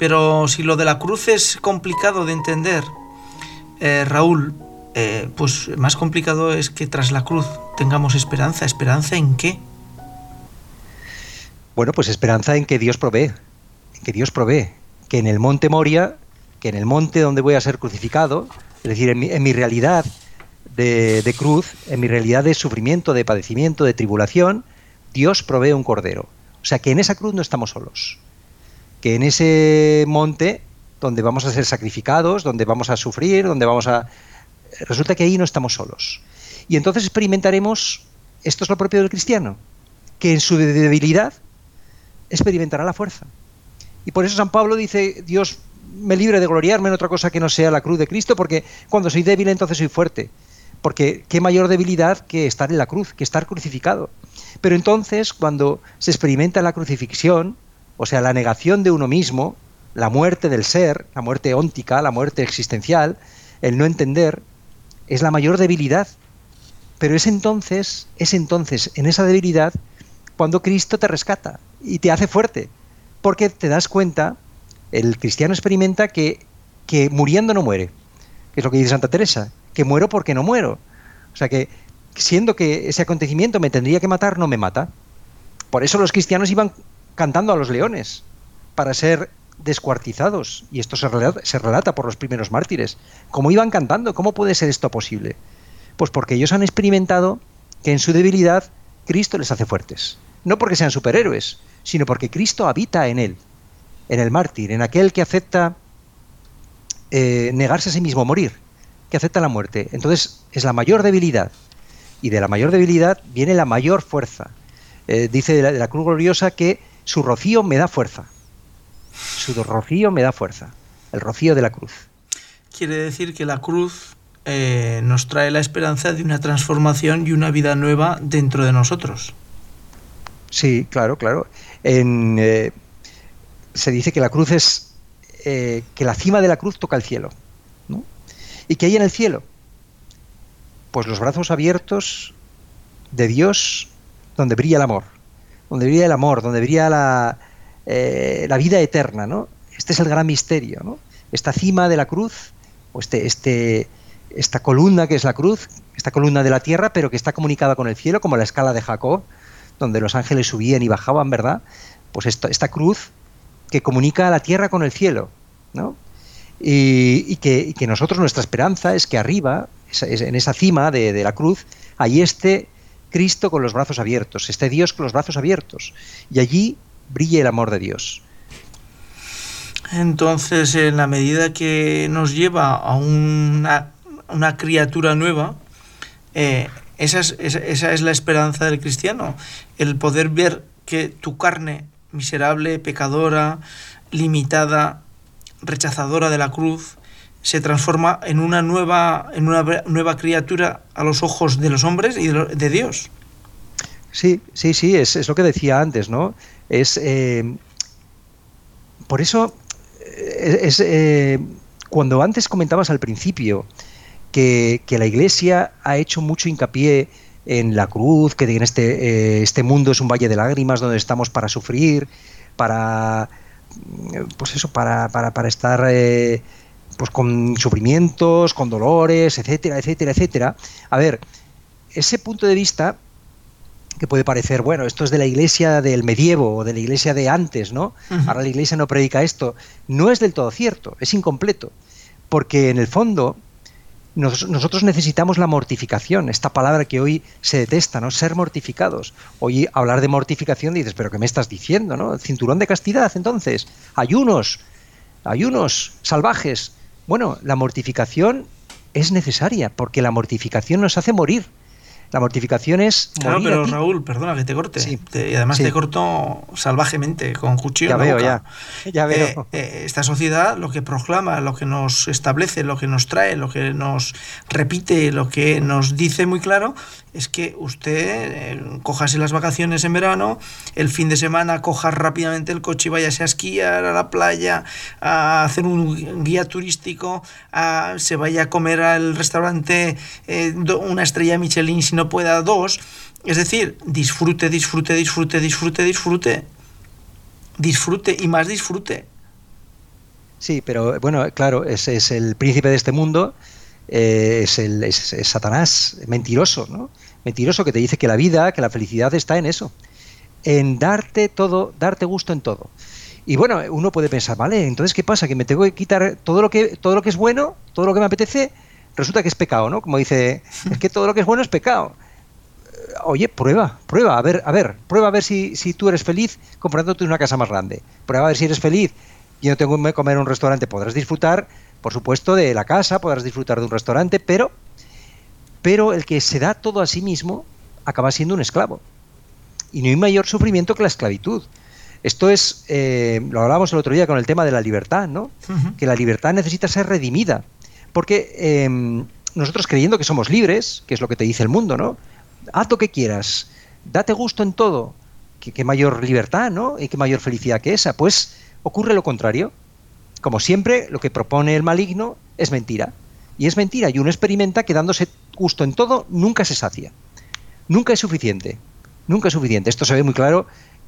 Pero si lo de la cruz es complicado de entender, eh, Raúl, eh, pues más complicado es que tras la cruz tengamos esperanza. ¿Esperanza en qué? Bueno, pues esperanza en que Dios provee, que Dios provee, que en el monte Moria, que en el monte donde voy a ser crucificado, es decir, en mi, realidad de, de, cruz, en mi realidad de sufrimiento, de padecimiento, de tribulación, Dios provee un cordero. O sea que en esa cruz no estamos solos que en ese monte donde vamos a ser sacrificados, donde vamos a sufrir, donde vamos a... Resulta que ahí no estamos solos. Y entonces experimentaremos, esto es lo propio del cristiano, que en su debilidad experimentará la fuerza. Y por eso San Pablo dice, Dios me libre de gloriarme en otra cosa que no sea la cruz de Cristo, porque cuando soy débil entonces soy fuerte. Porque qué mayor debilidad que estar en la cruz, que estar crucificado. Pero entonces, cuando se experimenta la crucifixión, o sea, la negación de uno mismo, la muerte del ser, la muerte óntica, la muerte existencial, el no entender, es la mayor debilidad. Pero es entonces, es entonces, en esa debilidad, cuando Cristo te rescata y te hace fuerte. Porque te das cuenta, el cristiano experimenta que, que muriendo no muere. Que es lo que dice Santa Teresa, que muero porque no muero. O sea que, siendo que ese acontecimiento me tendría que matar, no me mata. Por eso los cristianos iban cantando a los leones para ser descuartizados. Y esto se relata, por los primeros mártires. ¿Cómo iban cantando? ¿Cómo puede ser esto posible? Pues porque ellos han experimentado que en su debilidad Cristo les hace fuertes. No porque sean superhéroes, sino porque Cristo habita en él, en el mártir, en aquel que acepta eh, negarse a sí mismo, morir, que acepta la muerte. Entonces es la mayor debilidad. Y de la mayor debilidad viene la mayor fuerza. Eh, dice de la cruz gloriosa que su rocío me da fuerza. Su rocío me da fuerza. El rocío de la cruz. Quiere decir que la cruz eh, nos trae la esperanza de una transformación y una vida nueva dentro de nosotros. Sí, claro, claro. Eh, se dice que la cruz es eh, que la cima de la cruz toca el cielo. ¿no? ¿Y qué hay en el cielo? Pues los brazos abiertos de Dios donde brilla el amor donde brilla el amor, donde brilla la, eh, la vida eterna, ¿no? Este es el gran misterio, ¿no? Esta cima de la cruz, o este, este, esta columna que es la cruz, esta columna de la tierra, pero que está comunicada con el cielo, como la escala de Jacob, donde los ángeles subían y bajaban, ¿verdad? Pues esta cruz que comunica la tierra con el cielo, ¿no? Y, que, nosotros, nuestra esperanza es que arriba, en esa cima de, de la cruz, hay este Cristo con los brazos abiertos, esté Dios con los brazos abiertos, y allí brille el amor de Dios. Entonces, en la medida que nos lleva a una, criatura nueva, eh, esa, es, esa, es, la esperanza del cristiano, el poder ver que tu carne miserable, pecadora, limitada, rechazadora de la cruz, se transforma en una nueva, en una nueva criatura a los ojos de los hombres y de, Dios. Sí, sí, sí, es, lo que decía antes, ¿no? Es eh, por eso eh, es, eh, cuando antes comentabas al principio que, la Iglesia ha hecho mucho hincapié en la cruz, que en este, este mundo es un valle de lágrimas donde estamos para sufrir, para pues eso, para, para, para estar pues con sufrimientos, con dolores, etcétera, etcétera, etcétera. A ver, ese punto de vista que puede parecer, bueno, esto es de la iglesia del medievo o de la iglesia de antes, ¿no? Ahora la iglesia no predica esto. No es del todo cierto, es incompleto. Porque en el fondo nosotros necesitamos la mortificación, esta palabra que hoy se detesta, ¿no? Ser mortificados. Hoy hablar de mortificación dices, pero ¿qué me estás diciendo, no? Cinturón de castidad, entonces, ayunos, ayunos salvajes. Bueno, la mortificación es necesaria porque la mortificación nos hace morir. La mortificación es. Claro, pero Raúl, perdona que te corte. y además te corto salvajemente, con cuchillo. Ya en veo, boca. ya. Ya veo. Eh, eh, esta sociedad lo que proclama, lo que nos establece, lo que nos trae, lo que nos repite, lo que nos dice muy claro, es que usted eh, cojase las vacaciones en verano, el fin de semana coja rápidamente el coche y váyase a esquiar a la playa, a hacer un guía turístico, a, se vaya a comer al restaurante eh, una estrella Michelin si no pueda dos. Es decir, disfrute, disfrute, disfrute, disfrute, disfrute. Disfrute y más disfrute. Sí, pero bueno, claro, ese es el príncipe de este mundo eh, es, el, es, Satanás, mentiroso, ¿no? Mentiroso que te dice que la vida, que la felicidad está en eso, en darte todo, darte gusto en todo. Y bueno, uno puede pensar, vale, entonces ¿qué pasa? Que me tengo que quitar todo lo que, todo lo que es bueno, todo lo que me apetece, resulta que es pecado, ¿no? Como dice, es que todo lo que es bueno es pecado. Oye, prueba, prueba, a ver, a ver, prueba a ver si, si tú eres feliz comprándote una casa más grande. Prueba a ver si eres feliz y no tengo que comer en un restaurante, podrás disfrutar por supuesto, de la casa, podrás disfrutar de un restaurante, pero, pero el que se da todo a sí mismo acaba siendo un esclavo. Y no hay mayor sufrimiento que la esclavitud. Esto es, eh, lo hablábamos el otro día con el tema de la libertad, ¿no? Que la libertad necesita ser redimida. Porque em, nosotros creyendo que somos libres, que es lo que te dice el mundo, ¿no? Haz lo que quieras, date gusto en todo. ¿Qué, mayor libertad, ¿no? Y qué mayor felicidad que esa. Pues ocurre lo contrario como siempre, lo que propone el maligno es mentira. Y es mentira, y uno experimenta que dándose gusto en todo nunca se sacia. Nunca es suficiente. Nunca es suficiente. Esto se ve muy claro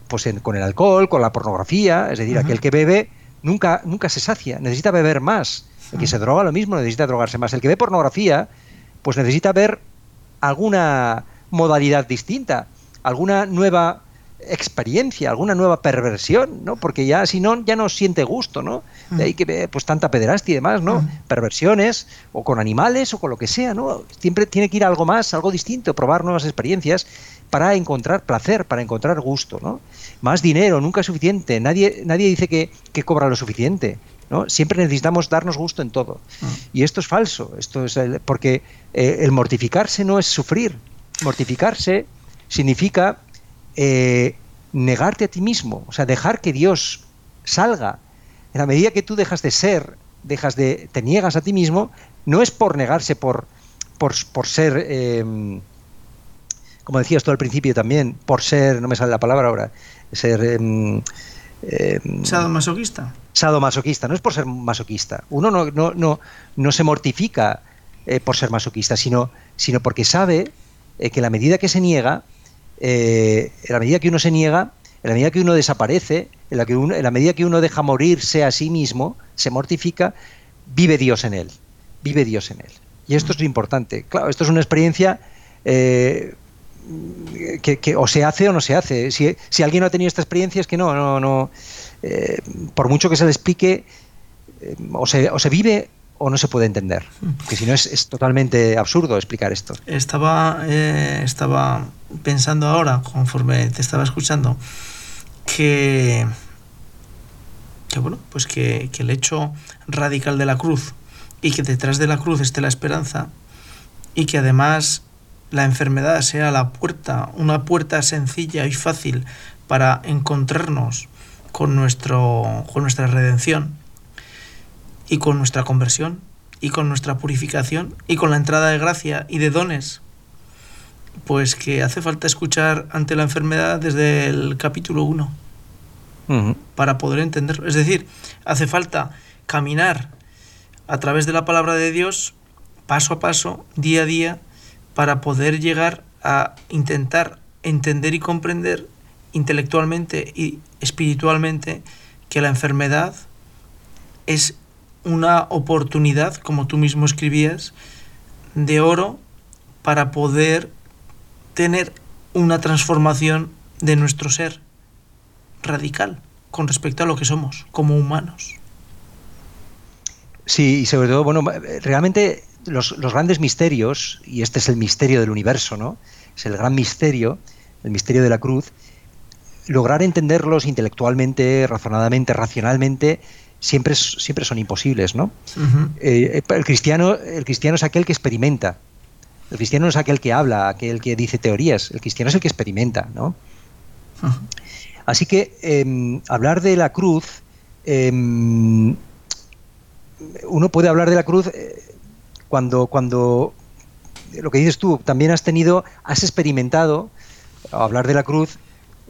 pues, con el alcohol, con la pornografía. Es decir, aquel que bebe nunca, nunca se sacia, necesita beber más. El que se droga lo mismo, necesita drogarse más. El que ve pornografía, pues necesita ver alguna modalidad distinta, alguna nueva experiencia, alguna nueva perversión, ¿no? Porque ya si no, ya no siente gusto, ¿no? De ahí que pues tanta pederastia y demás, ¿no? Perversiones, o con animales, o con lo que sea, ¿no? Siempre tiene que ir a algo más, algo distinto, probar nuevas experiencias para encontrar placer, para encontrar gusto, ¿no? Más dinero, nunca es suficiente. Nadie, nadie dice que, cobra lo suficiente. ¿no? Siempre necesitamos darnos gusto en todo. Y esto es falso, esto es porque eh, el mortificarse no es sufrir. Mortificarse significa eh, negarte a ti mismo, o sea, dejar que Dios salga. En la medida que tú dejas de ser, dejas de, te niegas a ti mismo, no es por negarse por, por, ser, em, como decías tú al principio también, por ser, no me sale la palabra ahora, ser... Eh, sadomasoquista. Sadomasoquista, no es por ser masoquista. Uno no, no, no, no se mortifica eh, por ser masoquista, sino, sino porque sabe que la medida que se niega, eh, en la medida que uno se niega, en la medida que uno desaparece, en la, que en la medida que uno deja morirse a sí mismo, se mortifica, vive Dios en él, vive Dios en él. Y esto es lo importante. Claro, esto es una experiencia eh, que, o se hace o no se hace. Si, alguien no ha tenido esta experiencia es que no, no, no. Eh, por mucho que se le explique, o, se, o se vive o no se puede entender. Que si no es, totalmente absurdo explicar esto. Estaba, eh, estaba pensando ahora, conforme te estaba escuchando, que, que bueno, pues que, que el hecho radical de la cruz y que detrás de la cruz esté la esperanza y que además la enfermedad sea la puerta, una puerta sencilla y fácil para encontrarnos con, nuestro, con nuestra redención y con nuestra conversión y con nuestra purificación y con la entrada de gracia y de dones, pues que hace falta escuchar ante la enfermedad desde el capítulo 1 para poder entenderlo. Es decir, hace falta caminar a través de la palabra de Dios paso a paso, día a día, para poder llegar a intentar entender y comprender intelectualmente y espiritualmente que la enfermedad es una oportunidad, como tú mismo escribías, de oro para poder tener una transformación de nuestro ser radical con respecto a lo que somos como humanos. Sí, y sobre todo, bueno, realmente los, los, grandes misterios, y este es el misterio del universo, ¿no? Es el gran misterio, el misterio de la cruz, lograr entenderlos intelectualmente, razonadamente, racionalmente, siempre, siempre son imposibles, ¿no? Eh, el, cristiano, el cristiano es aquel que experimenta. El cristiano no es aquel que habla, aquel que dice teorías. El cristiano es el que experimenta, ¿no? Así que em, hablar de la cruz, em, uno puede hablar de la cruz eh, cuando, cuando lo que dices tú, también has tenido, has experimentado, hablar de la cruz,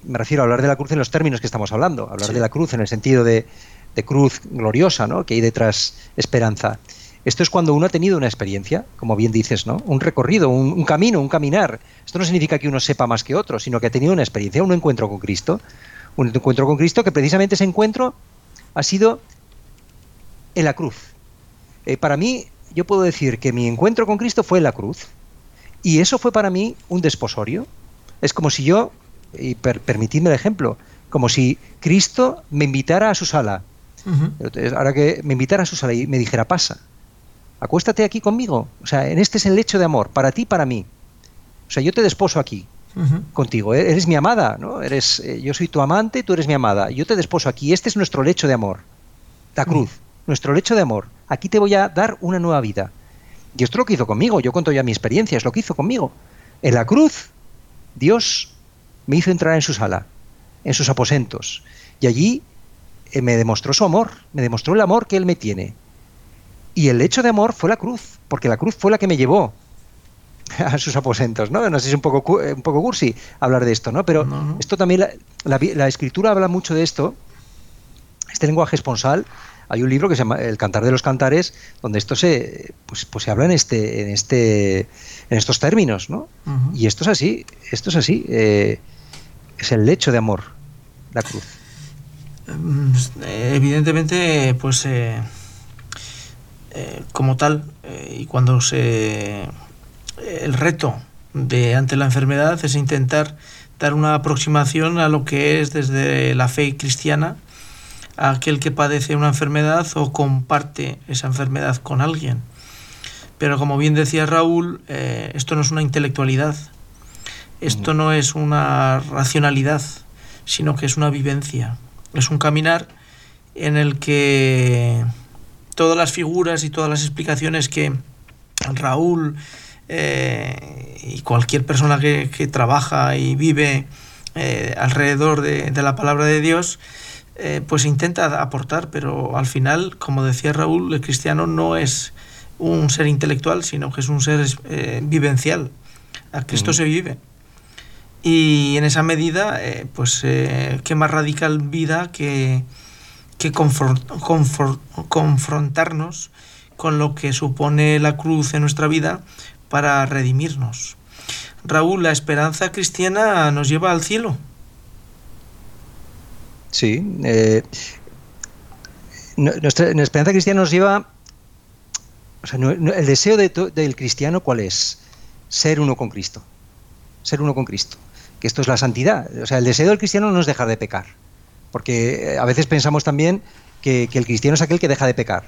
me refiero a hablar de la cruz en los términos que estamos hablando, hablar de la cruz en el sentido de, de cruz gloriosa, ¿no? que hay detrás esperanza. Esto es cuando uno ha tenido una experiencia, como bien dices, ¿no? Un recorrido, un, camino, un caminar. Esto no significa que uno sepa más que otro, sino que ha tenido una experiencia, un encuentro con Cristo. Un encuentro con Cristo que precisamente ese encuentro ha sido en la cruz. Eh, para mí, yo puedo decir que mi encuentro con Cristo fue en la cruz. Y eso fue para mí un desposorio. Es como si yo, y permitidme el ejemplo, como si Cristo me invitara a su sala. Ahora que me invitara a su sala y me dijera, pasa, acuéstate aquí conmigo. O sea, en este es el lecho de amor, para ti, para mí. O sea, yo te desposo aquí, contigo. E-, eres mi amada, ¿no? Eres, eh, yo soy tu amante, tú eres mi amada. Yo te desposo aquí. Este es nuestro lecho de amor. La cruz, nuestro lecho de amor. Aquí te voy a dar una nueva vida. Y esto es lo que hizo conmigo. Yo cuento ya mi experiencia, es lo que hizo conmigo. En la cruz, Dios me hizo entrar en su sala, en sus aposentos. Y allí me demostró su amor, me demostró el amor que Él me tiene. Y el hecho de amor fue la cruz, porque la cruz fue la que me llevó a sus aposentos, ¿no? No sé si es un poco, eh, un poco cursi hablar de esto, ¿no? Pero esto también, la, escritura habla mucho de esto, este lenguaje esponsal. Hay un libro que se llama El Cantar de los Cantares, donde esto se, pues, pues se habla en este, en este, en estos términos, ¿no? Y esto es así, esto es así, eh, es el lecho de amor, la cruz. Mm, evidentemente, pues eh, eh, como tal eh, y cuando se el reto de ante la enfermedad es intentar dar una aproximación a lo que es desde la fe cristiana a aquel que padece una enfermedad o comparte esa enfermedad con alguien. Pero como bien decía Raúl, eh, esto no es una intelectualidad, esto no es una racionalidad, sino que es una vivencia, es un caminar en el que todas las figuras y todas las explicaciones que Raúl eh, y cualquier persona que, trabaja y vive eh, alrededor de, la palabra de Dios, eh, pues intenta aportar, pero al final, como decía Raúl, el cristiano no es un ser intelectual, sino que es un ser vivencial. A Cristo se vive. Y en esa medida, pues, qué más radical vida que confrontarnos con lo que supone la cruz en nuestra vida para redimirnos. Raúl, la esperanza cristiana nos lleva al cielo. Sí. Eh, nuestra, esperanza cristiana nos lleva... el deseo del cristiano, ¿cuál es? Ser uno con Cristo. Ser uno con Cristo. Que esto es la santidad. O sea, el deseo del cristiano no es dejar de pecar porque eh, a veces pensamos también que, el cristiano es aquel que deja de pecar.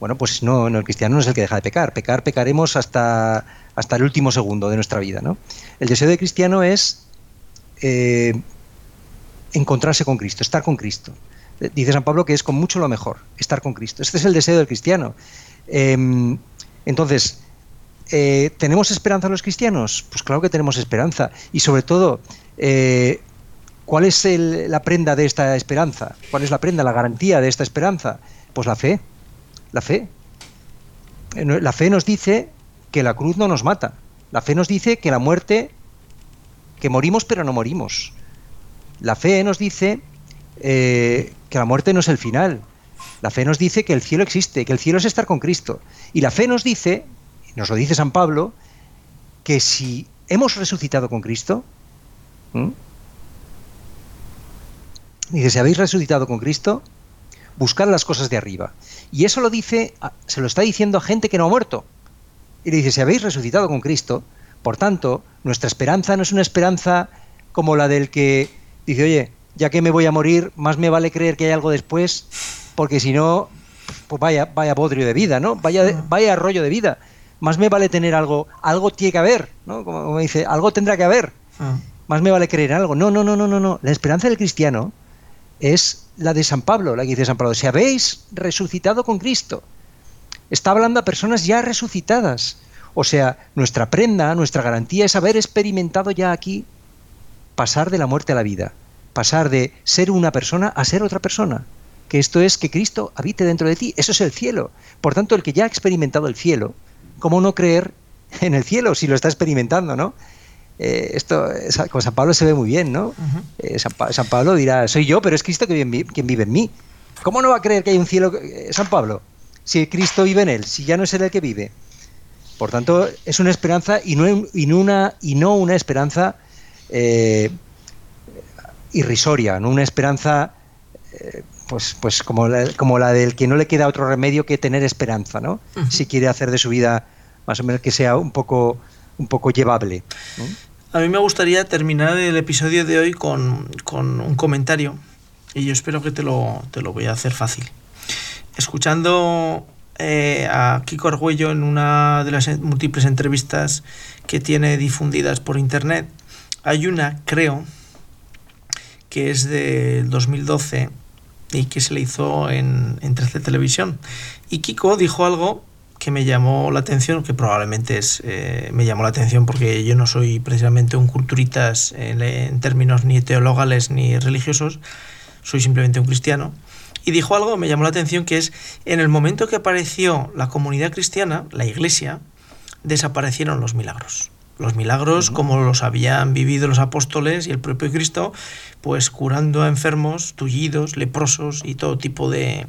Bueno, pues no, no, el cristiano no es el que deja de pecar. Pecar, pecaremos hasta, hasta el último segundo de nuestra vida. ¿no? El deseo de cristiano es eh, encontrarse con Cristo, estar con Cristo. Eh, dice San Pablo que es con mucho lo mejor, estar con Cristo. Este es el deseo del cristiano. Em, entonces, ¿tenemos esperanza los cristianos? Pues claro que tenemos esperanza. Y sobre todo, ¿Cuál es la prenda de esta esperanza? ¿Cuál es la prenda, la garantía de esta esperanza? Pues la fe, la fe. Eh, la fe nos dice que la cruz no nos mata. La fe nos dice que la muerte, que morimos pero no morimos. La fe nos dice eh, que la muerte no es el final. La fe nos dice que el cielo existe, que el cielo es estar con Cristo. Y la fe nos dice, nos lo dice San Pablo, que si hemos resucitado con Cristo, Dice, si habéis resucitado con Cristo, buscad las cosas de arriba. Y eso lo dice, se lo está diciendo a gente que no ha muerto. Y le dice, si habéis resucitado con Cristo, por tanto, nuestra esperanza no es una esperanza como la del que dice, oye, ya que me voy a morir, más me vale creer que hay algo después, porque si no, pues vaya, vaya bodrio de vida, ¿no? Vaya, ah. vaya rollo de vida. Más me vale tener algo, algo tiene que haber, ¿no? Como, como dice, algo tendrá que haber. Ah. Más me vale creer en algo. No, no, no, no, no, no. La esperanza del cristiano es la de San Pablo, la que dice San Pablo, si habéis resucitado con Cristo. Está hablando a personas ya resucitadas. O sea, nuestra prenda, nuestra garantía es haber experimentado ya aquí pasar de la muerte a la vida, pasar de ser una persona a ser otra persona. Que esto es que Cristo habite dentro de ti, eso es el cielo. Por tanto, el que ya ha experimentado el cielo, ¿cómo no creer en el cielo si lo está experimentando, no? Eh, esto con San Pablo se ve muy bien, ¿no? Eh, San, Pablo dirá, soy yo, pero es Cristo quien, vive en mí. ¿Cómo no va a creer que hay un cielo, eh, San Pablo, si Cristo vive en él, si ya no es él el que vive? Por tanto, es una esperanza y no, y una, y no una esperanza irrisoria, no una esperanza pues, pues como, la, como la del que no le queda otro remedio que tener esperanza, ¿no? Si quiere hacer de su vida más o menos que sea un poco un poco llevable. A mí me gustaría terminar el episodio de hoy con, un comentario y yo espero que te lo, te lo voy a hacer fácil. Escuchando eh, a Kiko Argüello en una de las múltiples entrevistas que tiene difundidas por internet, hay una, creo, que es del 2012 y que se le hizo en, en 13 Televisión. Y Kiko dijo algo que me llamó la atención, que probablemente es, eh, me llamó la atención porque yo no soy precisamente un culturitas en, términos ni teologales ni religiosos, soy simplemente un cristiano. Y dijo algo, me llamó la atención, que es en el momento que apareció la comunidad cristiana, la iglesia, desaparecieron los milagros. Los milagros, como los habían vivido los apóstoles y el propio Cristo, pues curando a enfermos, tullidos, leprosos y todo tipo de,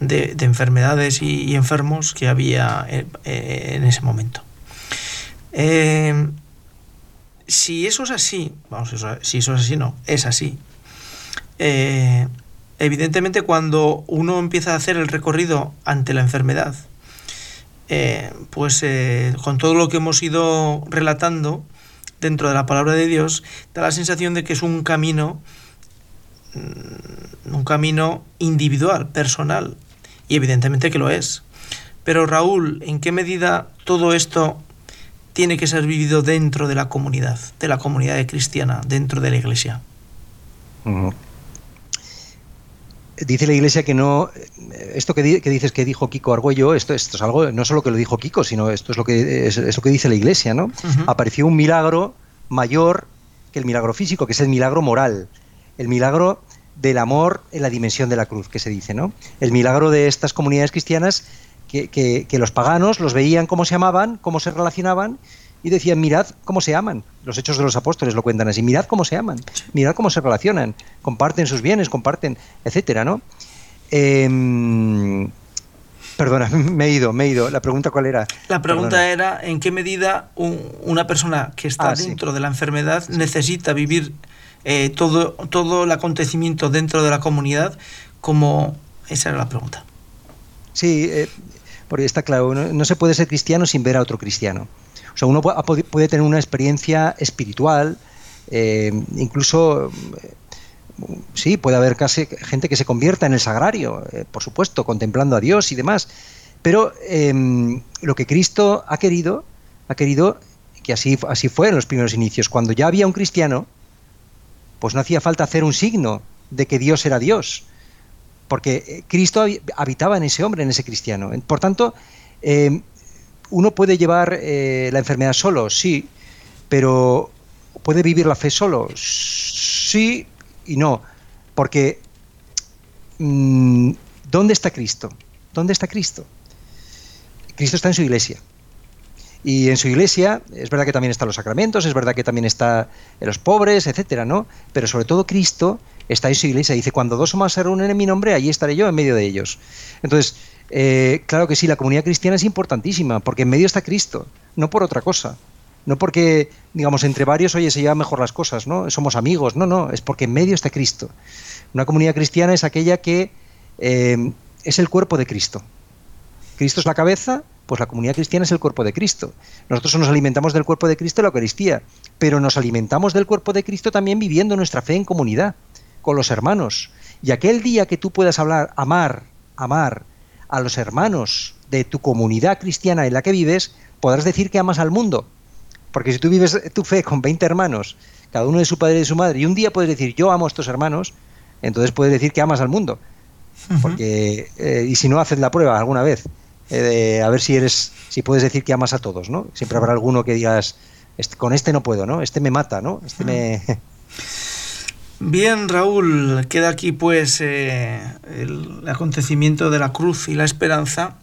de, enfermedades y, enfermos que había eh, eh, en, ese momento. Eh, si eso es así, vamos, si eso es así, no, es así. evidentemente cuando uno empieza a hacer el recorrido ante la enfermedad, pues con todo lo que hemos ido relatando dentro de la palabra de Dios, da la sensación de que es un camino mm, un camino individual, personal, y evidentemente que lo es. Pero Raúl, ¿en qué medida todo esto tiene que ser vivido dentro de la comunidad, de la comunidad cristiana, dentro de la iglesia? Dice la iglesia que no. Esto que, dices que dijo Kiko Argüello, esto, esto, es algo, no solo que lo dijo Kiko, sino esto es lo que, es, lo que dice la iglesia, ¿no? Apareció un milagro mayor que el milagro físico, que es el milagro moral. El milagro del amor en la dimensión de la cruz, que se dice, ¿no? El milagro de estas comunidades cristianas que, que, los paganos los veían cómo se amaban, cómo se relacionaban y decían, mirad cómo se aman. Los hechos de los apóstoles lo cuentan así, mirad cómo se aman, mirad cómo se relacionan, comparten sus bienes, comparten, etcétera, ¿no? Em, perdona, me he ido, me he ido. ¿La pregunta cuál era? La pregunta era en qué medida una persona que está ah, dentro de la enfermedad necesita vivir eh, todo, todo el acontecimiento dentro de la comunidad, como esa era la pregunta. Sí, eh, porque está claro, no, se puede ser cristiano sin ver a otro cristiano. O sea, uno puede, tener una experiencia espiritual, eh, incluso, sí, puede haber casi gente que se convierta en el sagrario, por supuesto, contemplando a Dios y demás. Pero em, lo que Cristo ha querido, ha querido que así, así fue en los primeros inicios. Cuando ya había un cristiano, pues no hacía falta hacer un signo de que Dios era Dios, porque eh, Cristo habitaba en ese hombre, en ese cristiano. Por tanto, eh, uno puede llevar eh, la enfermedad solo, sí, pero puede vivir la fe solo, sí y no, porque mm, ¿dónde está Cristo? ¿Dónde está Cristo? Cristo está en su iglesia. Y en su iglesia, es verdad que también están los sacramentos, es verdad que también está en los pobres, etcétera, ¿no? Pero sobre todo Cristo está en su iglesia. Dice, cuando dos o más se reúnen en mi nombre, allí estaré yo en medio de ellos. Entonces, eh, claro que sí, la comunidad cristiana es importantísima, porque en medio está Cristo, no por otra cosa. No porque, digamos, entre varios, oye, se llevan mejor las cosas, ¿no? Somos amigos, no, no, es porque en medio está Cristo. Una comunidad cristiana es aquella que eh, es el cuerpo de Cristo. Cristo es la cabeza, pues la comunidad cristiana es el cuerpo de Cristo. Nosotros nos alimentamos del cuerpo de Cristo en la Eucaristía, pero nos alimentamos del cuerpo de Cristo también viviendo nuestra fe en comunidad, con los hermanos. Y aquel día que tú puedas hablar, amar, amar a los hermanos de tu comunidad cristiana en la que vives, podrás decir que amas al mundo. Porque si tú vives tu fe con 20 hermanos, cada uno de su padre y de su madre, y un día puedes decir yo amo a estos hermanos, entonces puedes decir que amas al mundo. Porque, eh, y si no haces la prueba alguna vez, eh, a ver si eres, si puedes decir que amas a todos, ¿no? Siempre habrá alguno que digas, "Este- con este no puedo, ¿no? Este me mata, ¿no? Este me... Bien, Raúl, queda aquí pues eh, el acontecimiento de la cruz y la esperanza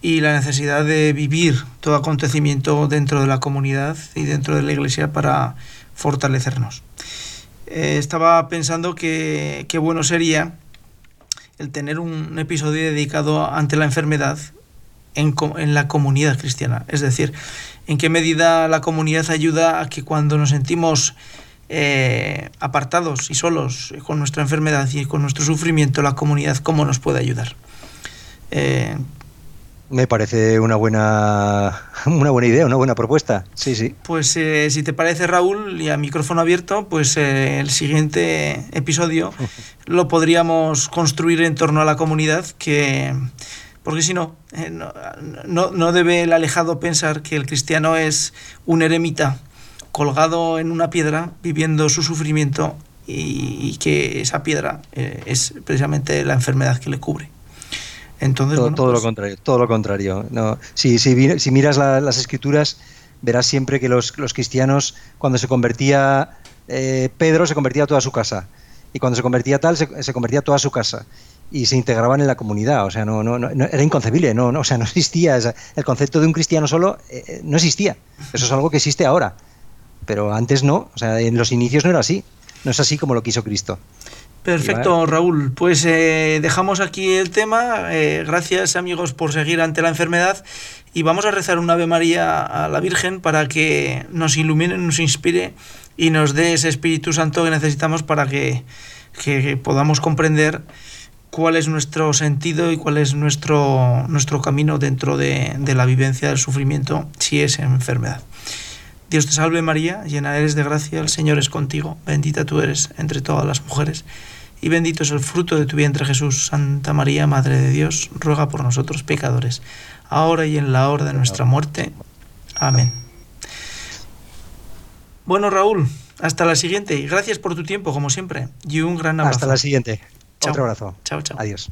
y la necesidad de vivir todo acontecimiento dentro de la comunidad y dentro de la iglesia para fortalecernos. Eh, estaba pensando que qué bueno sería el tener un episodio dedicado ante la enfermedad en, en la comunidad cristiana. Es decir, en qué medida la comunidad ayuda a que cuando nos sentimos eh, apartados y solos con nuestra enfermedad y con nuestro sufrimiento, la comunidad cómo nos puede ayudar. Eh, me parece una buena, una buena idea, una buena propuesta. Sí, sí. pues eh, si te parece Raúl y a micrófono abierto, pues eh, el siguiente episodio lo podríamos construir en torno a la comunidad que... Porque si no, eh, no, no, no debe el alejado pensar que el cristiano es un eremita colgado en una piedra viviendo su sufrimiento y, y que esa piedra eh, es precisamente la enfermedad que le cubre. Entonces, todo, bueno, todo pues, lo contrario, todo lo contrario. No, si, si, miras la- las escrituras, verás siempre que los, los cristianos, cuando se convertía eh, Pedro, se convertía toda su casa. Y cuando se convertía tal, se, se convertía toda su casa. Y se integraban en la comunidad. O sea, no, no, no- era inconcebible. No, no, o sea, no existía. esa- el concepto de un cristiano solo eh, eh, no existía. Eso es algo que existe ahora. Pero antes no. O sea, en los inicios no era así. No es así como lo quiso Cristo. Perfecto, Raúl. Pues eh, dejamos aquí el tema. Eh, gracias amigos por seguir ante la enfermedad y vamos a rezar un Ave María a la Virgen para que nos ilumine, nos inspire y nos dé ese Espíritu Santo que necesitamos para que, que podamos comprender cuál es nuestro sentido y cuál es nuestro, nuestro camino dentro de, de la vivencia del sufrimiento si es enfermedad. Dios te salve María, llena eres de gracia, el Señor es contigo, bendita tú eres entre todas las mujeres, y bendito es el fruto de tu vientre Jesús. Santa María, Madre de Dios, ruega por nosotros pecadores, ahora y en la hora de nuestra muerte. Amén. Bueno Raúl, hasta la siguiente y gracias por tu tiempo como siempre y un gran abrazo. Hasta la siguiente. Chao. Otro abrazo. Chao, chao. Adiós.